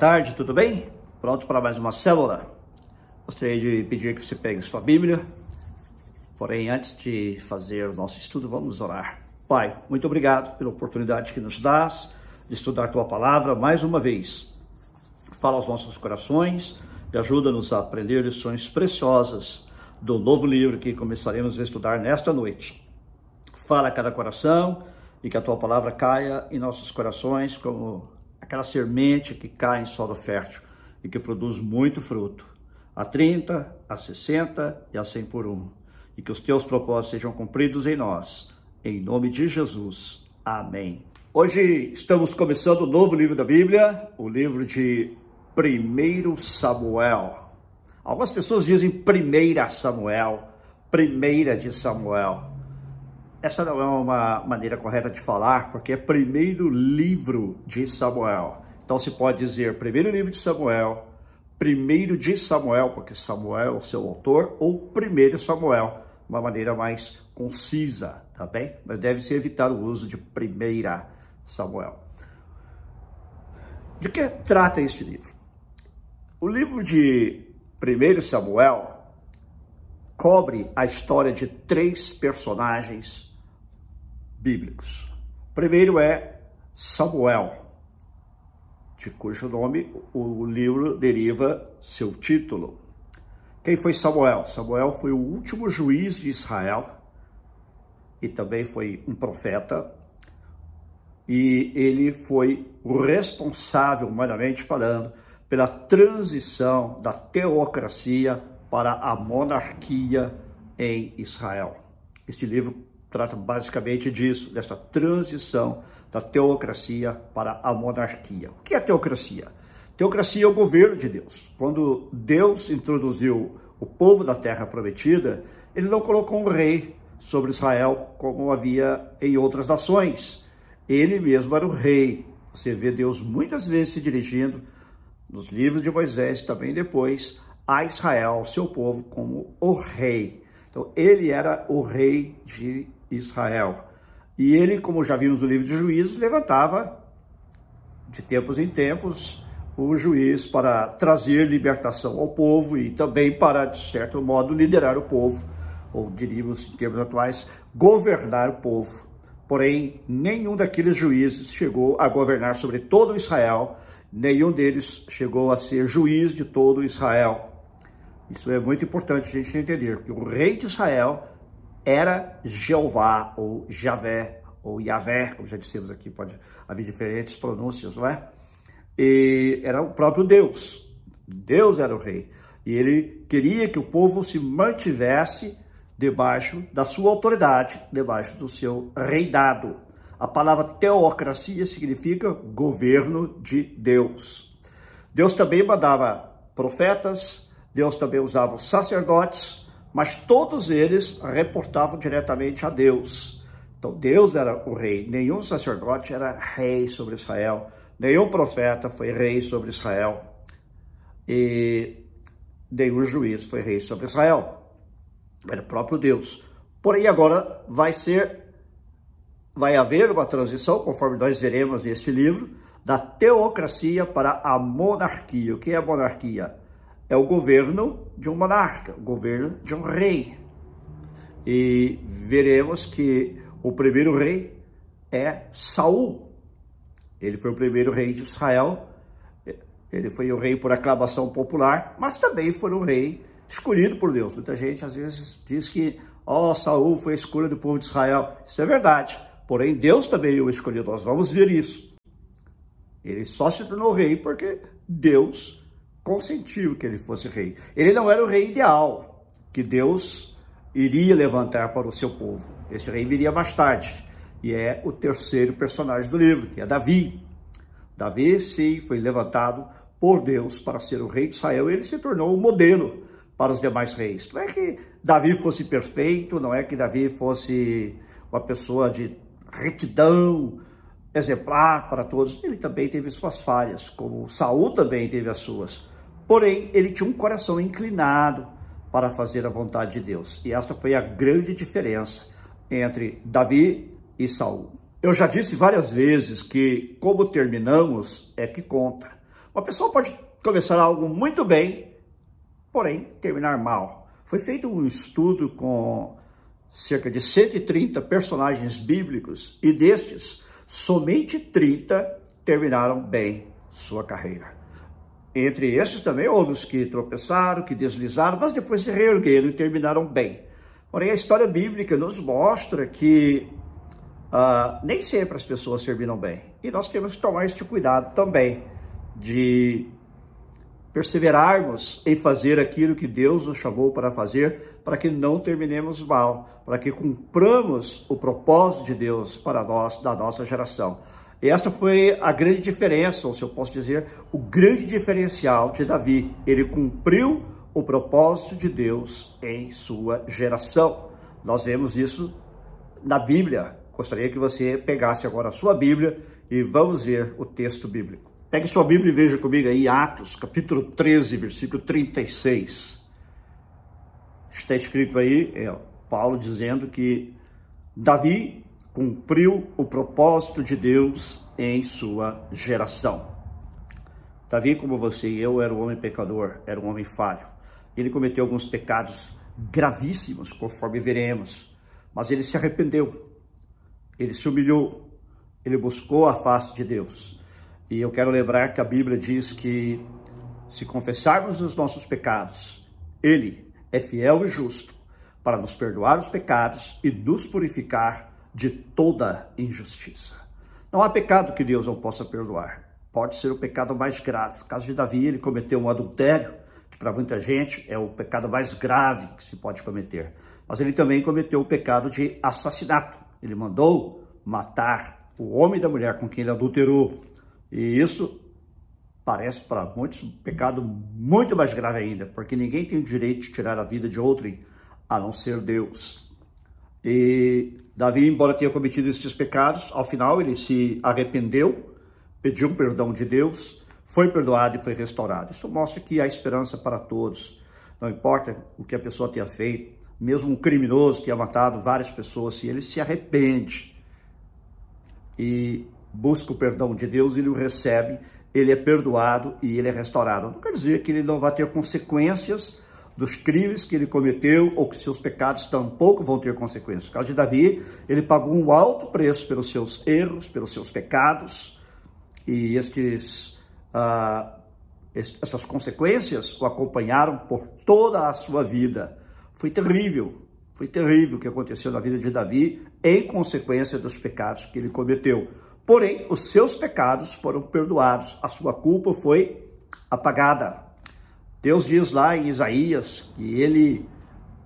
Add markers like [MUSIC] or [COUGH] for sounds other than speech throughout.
Tarde, tudo bem? Pronto para mais uma célula? Gostaria de pedir que você pegue sua Bíblia. Porém, antes de fazer o nosso estudo, vamos orar. Pai, muito obrigado pela oportunidade que nos dás de estudar tua palavra mais uma vez. Fala aos nossos corações e ajuda-nos a aprender lições preciosas do novo livro que começaremos a estudar nesta noite. Fala a cada coração e que a tua palavra caia em nossos corações como aquela semente que cai em solo fértil e que produz muito fruto, a 30, a 60 e a 100 por um. E que os teus propósitos sejam cumpridos em nós, em nome de Jesus. Amém. Hoje estamos começando o novo livro da Bíblia, o livro de 1 Samuel. Algumas pessoas dizem 1 Samuel, primeira de Samuel. Essa não é uma maneira correta de falar, porque é primeiro livro de Samuel. Então se pode dizer primeiro livro de Samuel, primeiro de Samuel, porque Samuel é o seu autor, ou primeiro Samuel, uma maneira mais concisa, tá bem? Mas deve-se evitar o uso de primeira Samuel. De que trata este livro? O livro de 1 Samuel cobre a história de três personagens bíblicos. O primeiro é Samuel, de cujo nome o livro deriva seu título. Quem foi Samuel? Samuel foi o último juiz de Israel e também foi um profeta. E ele foi o responsável, humanamente falando, pela transição da teocracia para a monarquia em Israel. Este livro trata basicamente disso, dessa transição da teocracia para a monarquia. O que é teocracia? Teocracia é o governo de Deus. Quando Deus introduziu o povo da terra prometida, ele não colocou um rei sobre Israel como havia em outras nações. Ele mesmo era o rei. Você vê Deus muitas vezes se dirigindo nos livros de Moisés, também depois, a Israel, seu povo, como o rei. Então, ele era o rei de Israel. E ele, como já vimos no livro de Juízes, levantava de tempos em tempos o juiz para trazer libertação ao povo e também para, de certo modo, liderar o povo, ou diríamos em termos atuais, governar o povo. Porém, nenhum daqueles juízes chegou a governar sobre todo Israel, nenhum deles chegou a ser juiz de todo Israel. Isso é muito importante a gente entender, porque o rei de Israel era Jeová, ou Javé, ou Yahvé, como já dissemos aqui, pode haver diferentes pronúncias, não é? E era o próprio Deus. Deus era o rei. E ele queria que o povo se mantivesse debaixo da sua autoridade, debaixo do seu reinado. A palavra teocracia significa governo de Deus. Deus também mandava profetas, Deus também usava sacerdotes, mas todos eles reportavam diretamente a Deus. Então Deus era o rei, nenhum sacerdote era rei sobre Israel, nenhum profeta foi rei sobre Israel e nenhum juiz foi rei sobre Israel. Era o próprio Deus. Porém agora vai ser vai haver uma transição, conforme nós veremos neste livro, da teocracia para a monarquia. O que é a monarquia? É o governo de um monarca, o governo de um rei. E veremos que o primeiro rei é Saul. Ele foi o primeiro rei de Israel. Ele foi o rei por aclamação popular, mas também foi um rei escolhido por Deus. Muita gente às vezes diz que, ó, oh, Saul foi a escolha do povo de Israel. Isso é verdade. Porém, Deus também o escolheu. Nós vamos ver isso. Ele só se tornou rei porque Deus consentiu que ele fosse rei. Ele não era o rei ideal que Deus iria levantar para o seu povo. Este rei viria mais tarde e é o terceiro personagem do livro, que é Davi. Davi, sim, foi levantado por Deus para ser o rei de Israel ele se tornou o modelo para os demais reis. Não é que Davi fosse perfeito, não é que Davi fosse uma pessoa de retidão, exemplar para todos. Ele também teve suas falhas, como Saul também teve as suas. Porém, ele tinha um coração inclinado para fazer a vontade de Deus. E esta foi a grande diferença entre Davi e Saul. Eu já disse várias vezes que como terminamos é que conta. Uma pessoa pode começar algo muito bem, porém terminar mal. Foi feito um estudo com cerca de 130 personagens bíblicos e destes, somente 30 terminaram bem sua carreira. Entre estes também houve os que tropeçaram, que deslizaram, mas depois se reergueram e terminaram bem. Porém, a história bíblica nos mostra que Uh, nem sempre as pessoas terminam bem. E nós temos que tomar este cuidado também de perseverarmos em fazer aquilo que Deus nos chamou para fazer, para que não terminemos mal, para que cumpramos o propósito de Deus para nós, da nossa geração. Esta foi a grande diferença, ou se eu posso dizer, o grande diferencial de Davi. Ele cumpriu o propósito de Deus em sua geração. Nós vemos isso na Bíblia, Gostaria que você pegasse agora a sua Bíblia e vamos ver o texto bíblico. Pegue sua Bíblia e veja comigo aí Atos, capítulo 13, versículo 36. Está escrito aí, é, Paulo dizendo que Davi cumpriu o propósito de Deus em sua geração. Davi, como você e eu, era um homem pecador, era um homem falho. Ele cometeu alguns pecados gravíssimos, conforme veremos, mas ele se arrependeu ele se humilhou, ele buscou a face de Deus. E eu quero lembrar que a Bíblia diz que se confessarmos os nossos pecados, ele é fiel e justo para nos perdoar os pecados e nos purificar de toda injustiça. Não há pecado que Deus não possa perdoar. Pode ser o pecado mais grave. No caso de Davi, ele cometeu um adultério, que para muita gente é o pecado mais grave que se pode cometer. Mas ele também cometeu o pecado de assassinato. Ele mandou matar o homem da mulher com quem ele adulterou. E isso parece para muitos um pecado muito mais grave ainda, porque ninguém tem o direito de tirar a vida de outro a não ser Deus. E Davi, embora tenha cometido estes pecados, ao final ele se arrependeu, pediu perdão de Deus, foi perdoado e foi restaurado. Isso mostra que há esperança para todos. Não importa o que a pessoa tenha feito, mesmo um criminoso tenha matado várias pessoas, se ele se arrepende e busca o perdão de Deus, ele o recebe, ele é perdoado e ele é restaurado. Não quer dizer que ele não vai ter consequências dos crimes que ele cometeu ou que seus pecados tampouco vão ter consequências. No caso de Davi, ele pagou um alto preço pelos seus erros, pelos seus pecados, e estes, uh, essas consequências o acompanharam por toda a sua vida. Foi terrível, foi terrível o que aconteceu na vida de Davi em consequência dos pecados que ele cometeu. Porém, os seus pecados foram perdoados, a sua culpa foi apagada. Deus diz lá em Isaías que ele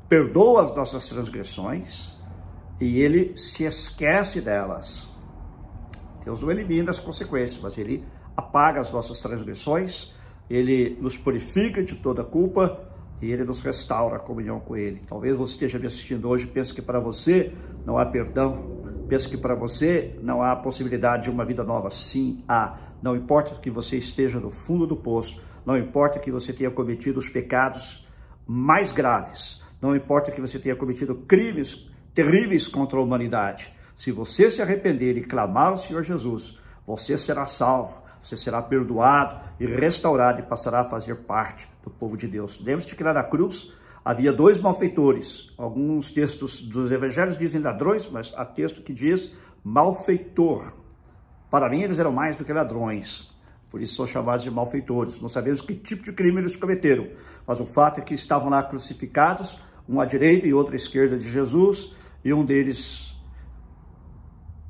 perdoa as nossas transgressões e ele se esquece delas. Deus não elimina as consequências, mas ele apaga as nossas transgressões, ele nos purifica de toda culpa e ele nos restaura a comunhão com ele. Talvez você esteja me assistindo hoje e pense que para você não há perdão, pense que para você não há possibilidade de uma vida nova. Sim, há. Não importa que você esteja no fundo do poço, não importa que você tenha cometido os pecados mais graves, não importa que você tenha cometido crimes terríveis contra a humanidade. Se você se arrepender e clamar ao Senhor Jesus, você será salvo você será perdoado e restaurado e passará a fazer parte do povo de Deus. Lembre-se que lá na cruz havia dois malfeitores. Alguns textos dos evangelhos dizem ladrões, mas há texto que diz malfeitor. Para mim, eles eram mais do que ladrões. Por isso são chamados de malfeitores. Não sabemos que tipo de crime eles cometeram, mas o fato é que estavam lá crucificados, um à direita e outro à esquerda de Jesus, e um deles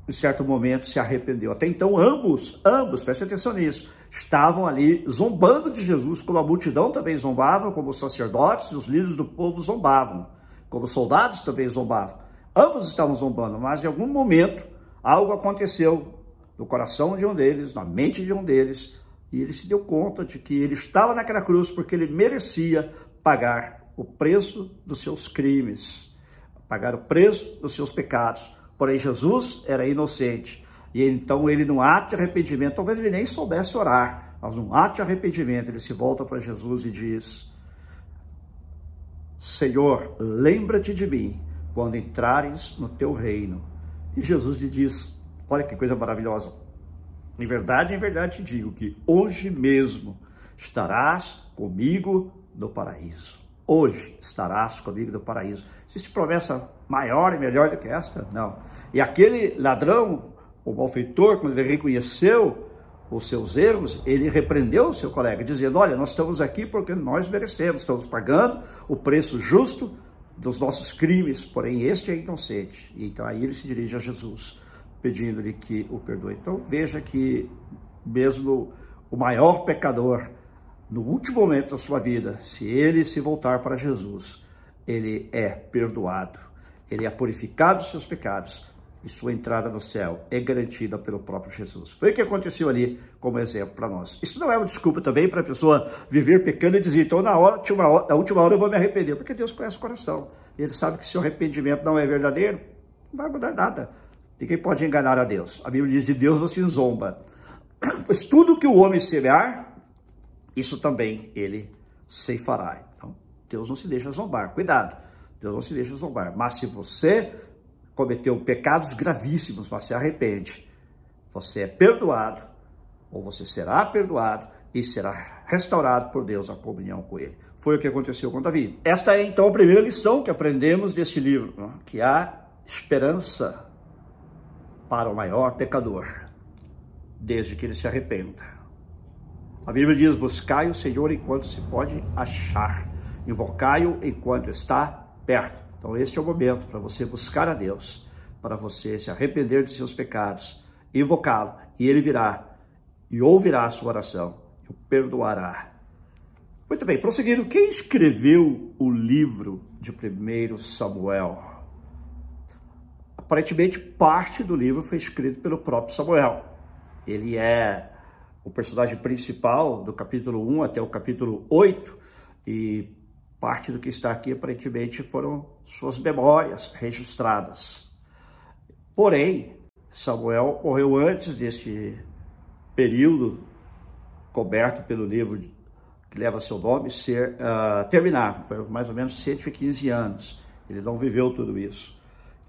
em certo momento se arrependeu. Até então, ambos, ambos, preste atenção nisso, estavam ali zombando de Jesus, como a multidão também zombava, como os sacerdotes e os líderes do povo zombavam, como os soldados também zombavam. Ambos estavam zombando, mas em algum momento algo aconteceu no coração de um deles, na mente de um deles, e ele se deu conta de que ele estava naquela cruz porque ele merecia pagar o preço dos seus crimes, pagar o preço dos seus pecados Porém, Jesus era inocente. E então ele, no ato de arrependimento, talvez ele nem soubesse orar, mas num ato de arrependimento, ele se volta para Jesus e diz: Senhor, lembra-te de mim quando entrares no teu reino. E Jesus lhe diz: Olha que coisa maravilhosa. Em verdade, em verdade te digo que hoje mesmo estarás comigo no paraíso. Hoje estarás comigo no paraíso. Existe promessa maior e melhor do que esta? Não. E aquele ladrão, o malfeitor, quando ele reconheceu os seus erros, ele repreendeu o seu colega, dizendo: Olha, nós estamos aqui porque nós merecemos, estamos pagando o preço justo dos nossos crimes, porém este é inocente. E então aí ele se dirige a Jesus, pedindo-lhe que o perdoe. Então veja que mesmo o maior pecador, no último momento da sua vida, se ele se voltar para Jesus, ele é perdoado, ele é purificado dos seus pecados e sua entrada no céu é garantida pelo próprio Jesus. Foi o que aconteceu ali como exemplo para nós. Isso não é uma desculpa também para a pessoa viver pecando e dizer, então na, hora, na última hora eu vou me arrepender, porque Deus conhece o coração. Ele sabe que se o arrependimento não é verdadeiro, não vai mudar nada. Ninguém pode enganar a Deus. A Bíblia diz, de Deus não se zomba. [CLEARS THROAT] Pois tudo que o homem semear, isso também ele ceifará. Então, Deus não se deixa zombar. Cuidado, Deus não se deixa zombar. Mas se você cometeu pecados gravíssimos, mas se arrepende, você é perdoado, ou você será perdoado e será restaurado por Deus a comunhão com Ele. Foi o que aconteceu com Davi. Esta é então a primeira lição que aprendemos deste livro, que há esperança para o maior pecador, desde que ele se arrependa. A Bíblia diz: buscai o Senhor enquanto se pode achar, invocai-o enquanto está perto. Então, este é o momento para você buscar a Deus, para você se arrepender de seus pecados, invocá-lo, e ele virá e ouvirá a sua oração e o perdoará. Muito bem, prosseguindo, quem escreveu o livro de 1 Samuel? Aparentemente, parte do livro foi escrito pelo próprio Samuel. Ele é o personagem principal do capítulo 1 até o capítulo 8 e Parte do que está aqui, aparentemente, foram suas memórias registradas. Porém, Samuel morreu antes deste período coberto pelo livro que leva seu nome ser uh, terminar. Foi mais ou menos 115 anos. Ele não viveu tudo isso.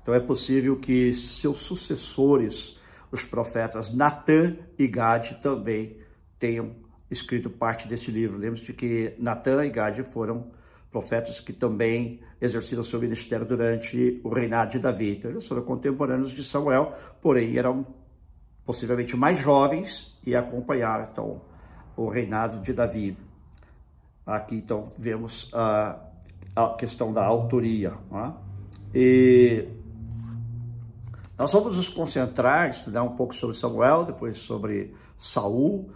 Então é possível que seus sucessores, os profetas Natan e Gade, também tenham escrito parte desse livro. Lembre-se de que Natan e Gade foram profetas que também exerceram seu ministério durante o reinado de Davi. Então, eles foram contemporâneos de Samuel, porém eram possivelmente mais jovens e acompanharam então o reinado de Davi. Aqui então vemos a, a questão da autoria. É? E nós vamos nos concentrar, estudar um pouco sobre Samuel, depois sobre Saul,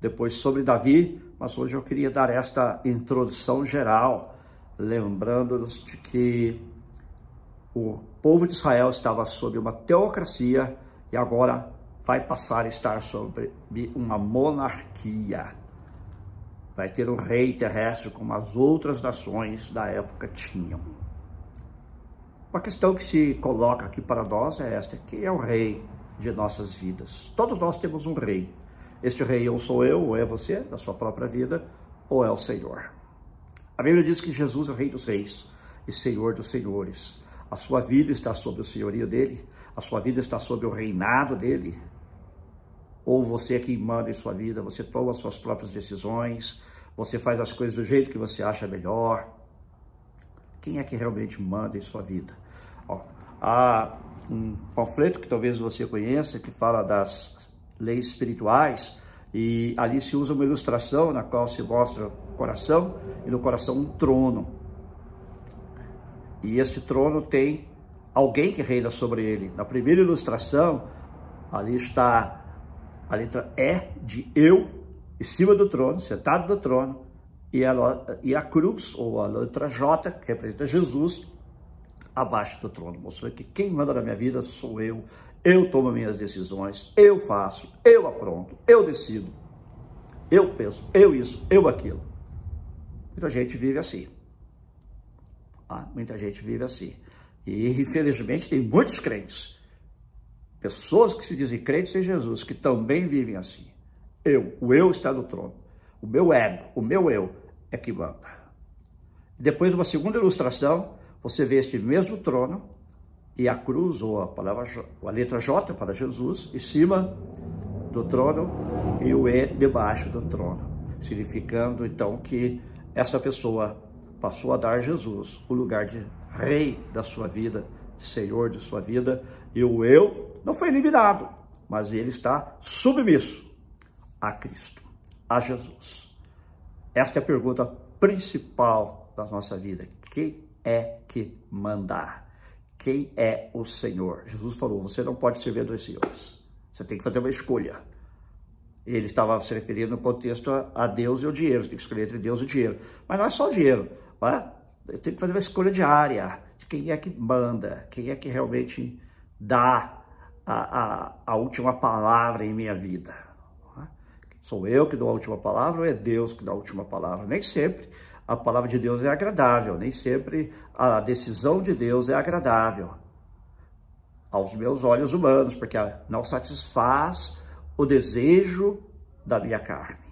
depois sobre Davi, mas hoje eu queria dar esta introdução geral lembrando-nos de que o povo de Israel estava sob uma teocracia e agora vai passar a estar sob uma monarquia. Vai ter um rei terrestre como as outras nações da época tinham. Uma questão que se coloca aqui para nós é esta: quem é o rei de nossas vidas? Todos nós temos um rei. Este rei ou sou eu, ou é você, da sua própria vida, ou é o Senhor. A Bíblia diz que Jesus é o Rei dos Reis e Senhor dos Senhores. A sua vida está sob o senhorio dele, a sua vida está sob o reinado dele. Ou você é quem manda em sua vida, você toma as suas próprias decisões, você faz as coisas do jeito que você acha melhor. Quem é que realmente manda em sua vida? Há um panfleto que talvez você conheça que fala das leis espirituais e ali se usa uma ilustração na qual se mostra o coração e no coração um trono. E este trono tem alguém que reina sobre ele. Na primeira ilustração, ali está a letra E de eu, em cima do trono, sentado no trono, e a, e a cruz, ou a letra J, que representa Jesus, abaixo do trono, mostrando que quem manda na minha vida sou eu, eu tomo minhas decisões, eu faço, eu apronto, eu decido, eu penso, eu isso, eu aquilo. Muita gente vive assim. Ah, muita gente vive assim. E infelizmente tem muitos crentes, pessoas que se dizem crentes em Jesus, que também vivem assim. Eu, o eu está no trono. O meu ego, o meu eu é que manda. Depois, uma segunda ilustração, você vê este mesmo trono e a cruz, ou a, palavra, a letra J para Jesus, em cima do trono e o E debaixo do trono, significando então que essa pessoa passou a dar a Jesus o lugar de rei da sua vida, senhor de sua vida, e o eu não foi eliminado, mas ele está submisso a Cristo, a Jesus. Esta é a pergunta principal da nossa vida. Quem é que mandar? quem é o Senhor. Jesus falou: você não pode servir dois senhores. Você tem que fazer uma escolha. Ele estava se referindo no contexto a Deus e o dinheiro. Você tem que escolher entre Deus e o dinheiro. Mas não é só o dinheiro. É? Eu tenho que fazer uma escolha diária de quem é que manda, quem é que realmente dá a, a, a última palavra em minha vida. É? Sou eu que dou a última palavra ou é Deus que dá a última palavra? Nem sempre a palavra de Deus é agradável, nem sempre a decisão de Deus é agradável aos meus olhos humanos, porque não satisfaz o desejo da minha carne.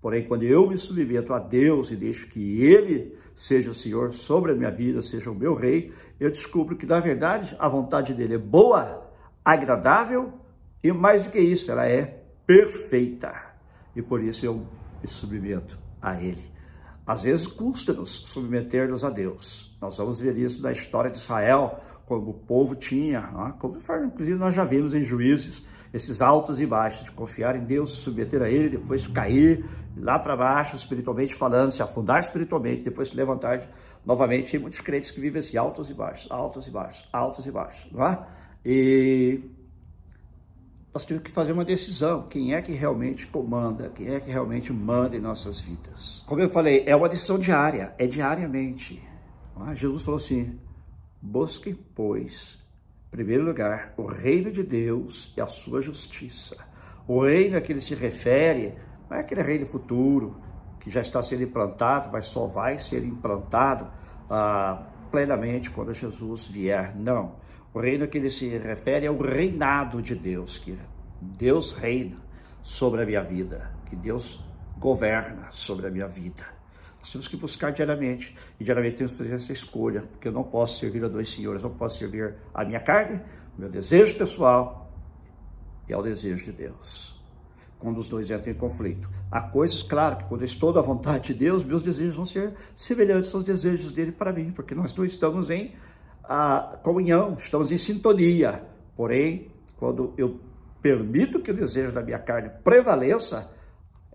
Porém, quando eu me submeto a Deus e deixo que Ele seja o Senhor sobre a minha vida, seja o meu rei, eu descubro que, na verdade, a vontade dele é boa, agradável e, mais do que isso, ela é perfeita. E por isso eu me submeto a Ele. Às vezes custa-nos submeter-nos a Deus. Nós vamos ver isso na história de Israel, como o povo tinha, né? como inclusive nós já vimos em Juízes, esses altos e baixos, de confiar em Deus, se submeter a Ele, depois cair lá para baixo, espiritualmente falando, se afundar espiritualmente, depois se levantar novamente. Tem muitos crentes que vivem assim, altos e baixos, altos e baixos, altos e baixos, não é? E nós temos que fazer uma decisão. Quem é que realmente comanda? Quem é que realmente manda em nossas vidas? Como eu falei, é uma decisão diária, é diariamente. Ah, Jesus falou assim: busquem, pois, em primeiro lugar, o reino de Deus e a sua justiça. O reino a que ele se refere não é aquele reino futuro que já está sendo implantado, mas só vai ser implantado ah, plenamente quando Jesus vier. Não. O reino que ele se refere é o reinado de Deus, que Deus reina sobre a minha vida, que Deus governa sobre a minha vida. Nós temos que buscar diariamente, e diariamente temos que fazer essa escolha, porque eu não posso servir a dois senhores, não posso servir a minha carne, o meu desejo pessoal e ao desejo de Deus. Quando os dois entram em conflito. Há coisas, claro, que quando eu estou da vontade de Deus, meus desejos vão ser semelhantes aos desejos dele para mim, porque nós dois estamos em a comunhão, estamos em sintonia. Porém, quando eu permito que o desejo da minha carne prevaleça,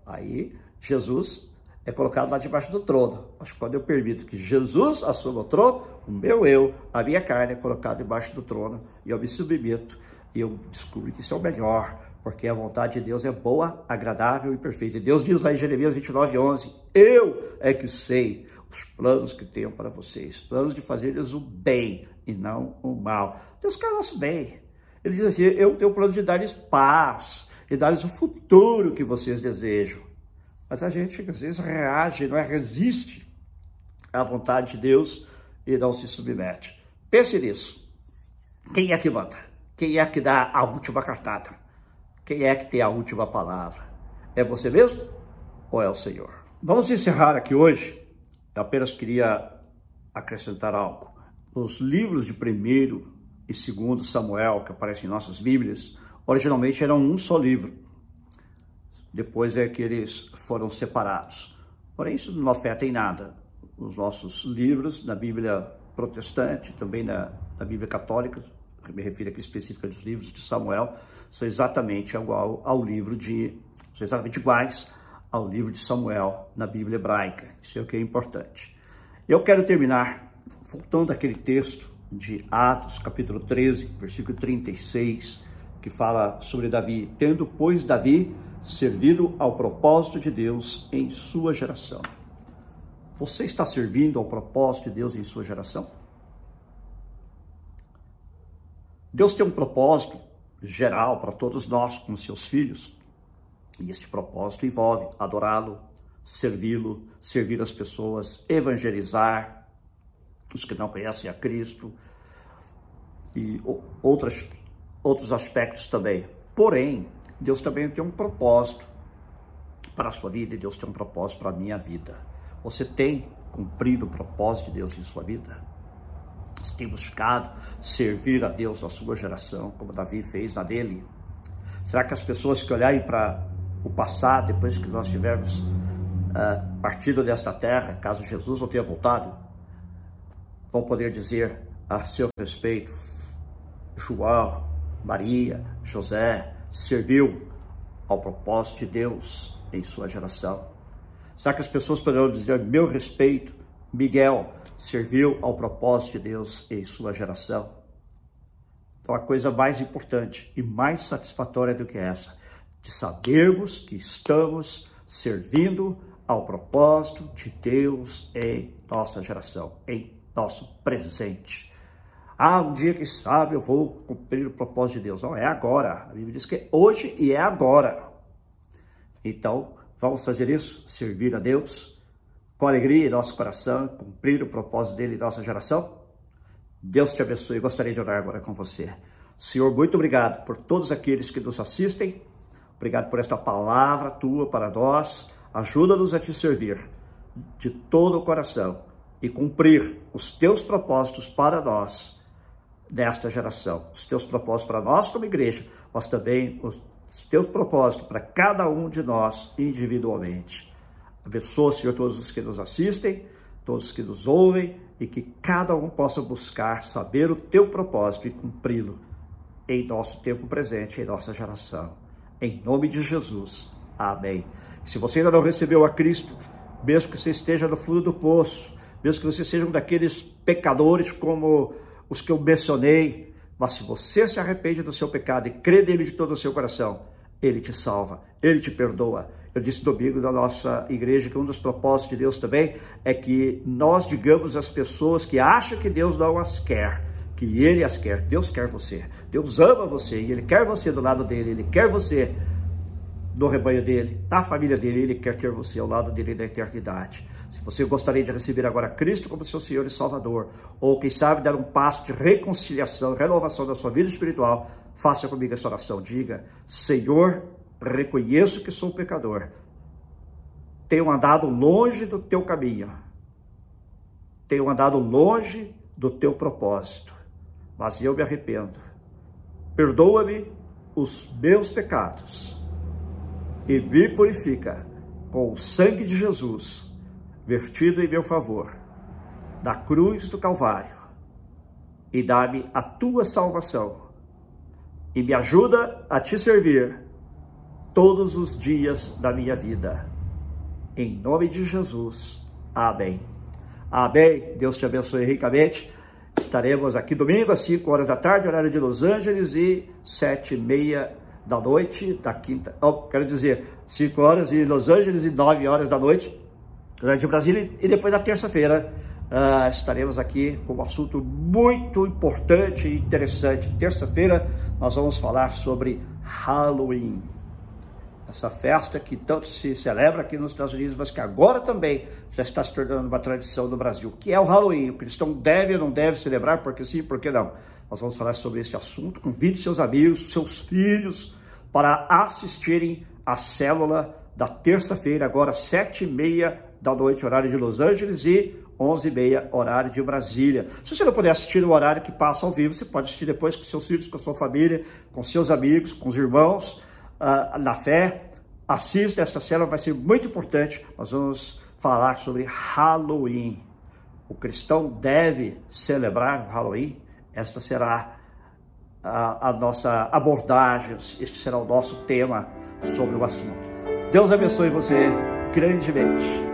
aí Jesus é colocado lá debaixo do trono. Mas quando eu permito que Jesus assuma o trono, o meu eu, a minha carne é colocada debaixo do trono e eu me submeto eu descubro que isso é o melhor, porque a vontade de Deus é boa, agradável e perfeita. E Deus diz lá em Jeremias 29, 11, eu é que sei os planos que tenho para vocês, planos de fazer-lhes o bem e não o mal. Deus quer o nosso bem. Ele diz assim: Eu tenho o plano de dar-lhes paz e dar-lhes o futuro que vocês desejam. Mas a gente às vezes reage, não é? Resiste à vontade de Deus e não se submete. Pense nisso. Quem é que manda? Quem é que dá a última cartada? Quem é que tem a última palavra? É você mesmo ou é o Senhor? Vamos encerrar aqui hoje eu apenas queria acrescentar algo. Os livros de primeiro e segundo Samuel, que aparecem em nossas Bíblias, originalmente eram um só livro. Depois é que eles foram separados. Porém, isso não afeta em nada. Os nossos livros, na Bíblia protestante, também na, na Bíblia católica, me refiro aqui especificamente aos livros de Samuel, são exatamente igual ao livro de, são exatamente iguais ao livro de Samuel na Bíblia hebraica. Isso é o que é importante. Eu quero terminar voltando àquele texto de Atos, capítulo 13, versículo 36, que fala sobre Davi, tendo, pois, Davi servido ao propósito de Deus em sua geração. Você está servindo ao propósito de Deus em sua geração? Deus tem um propósito geral para todos nós, como seus filhos. E este propósito envolve adorá-lo, servi-lo, servir as pessoas, evangelizar os que não conhecem a Cristo e outras, outros aspectos também. Porém, Deus também tem um propósito para a sua vida e Deus tem um propósito para a minha vida. Você tem cumprido o propósito de Deus em sua vida? Tem buscado servir a Deus na sua geração, como Davi fez na dele? Será que as pessoas que olharem para o passado, depois que nós tivermos uh, partido desta terra, caso Jesus não tenha voltado, vão poder dizer a seu respeito: João, Maria, José serviu ao propósito de Deus em sua geração? Será que as pessoas poderão dizer meu respeito? Miguel serviu ao propósito de Deus em sua geração? Então, a coisa mais importante e mais satisfatória do que essa, de sabermos que estamos servindo ao propósito de Deus em nossa geração, em nosso presente. Ah, um dia que sabe eu vou cumprir o propósito de Deus. Não, é agora. A Bíblia diz que é hoje e é agora. Então, vamos fazer isso, servir a Deus com alegria em nosso coração, cumprir o propósito dele em nossa geração. Deus te abençoe. Gostaria de orar agora com você. Senhor, muito obrigado por todos aqueles que nos assistem. Obrigado por esta palavra tua para nós. Ajuda-nos a te servir de todo o coração e cumprir os teus propósitos para nós nesta geração. Os teus propósitos para nós como igreja, mas também os teus propósitos para cada um de nós individualmente. Abençoa, Senhor, todos os que nos assistem, todos os que nos ouvem e que cada um possa buscar saber o teu propósito e cumpri-lo em nosso tempo presente, em nossa geração. Em nome de Jesus. Amém. Se você ainda não recebeu a Cristo, mesmo que você esteja no fundo do poço, mesmo que você seja um daqueles pecadores como os que eu mencionei, mas se você se arrepende do seu pecado e crê nele de todo o seu coração, ele te salva, ele te perdoa. Eu disse domingo na nossa igreja que um dos propósitos de Deus também é que nós digamos às pessoas que acham que Deus não as quer, que ele as quer. Deus quer você. Deus ama você e ele quer você do lado dele, ele quer você no rebanho dele, na família dele, ele quer ter você ao lado dele na eternidade. Se você gostaria de receber agora Cristo como seu Senhor e Salvador, ou quem sabe dar um passo de reconciliação, renovação da sua vida espiritual, faça comigo essa oração. Diga: Senhor, reconheço que sou pecador. Tenho andado longe do teu caminho. Tenho andado longe do teu propósito. Mas eu me arrependo. Perdoa-me os meus pecados e me purifica com o sangue de Jesus vertido em meu favor na cruz do Calvário e dá-me a tua salvação e me ajuda a te servir todos os dias da minha vida. Em nome de Jesus. Amém. Amém. Deus te abençoe ricamente. Estaremos aqui domingo às 5 horas da tarde, horário de Los Angeles, e 7 e meia da noite da quinta, oh, quero dizer, 5 horas em Los Angeles e 9 horas da noite, de Brasília, e depois na terça-feira uh, estaremos aqui com um assunto muito importante e interessante. Terça-feira nós vamos falar sobre Halloween. Essa festa que tanto se celebra aqui nos Estados Unidos, mas que agora também já está se tornando uma tradição no Brasil, que é o Halloween. O cristão deve ou não deve celebrar, porque sim, porque não. Nós vamos falar sobre este assunto. Convide seus amigos, seus filhos, para assistirem à célula da terça-feira, agora sete e meia da noite, horário de Los Angeles, e onze e meia, horário de Brasília. Se você não puder assistir no horário que passa ao vivo, você pode assistir depois com seus filhos, com a sua família, com seus amigos, com os irmãos, uh, na fé. Assista esta célula, vai ser muito importante. Nós vamos falar sobre Halloween. O cristão deve celebrar o Halloween. Esta será a, a nossa abordagem, este será o nosso tema sobre o assunto. Deus abençoe você grandemente.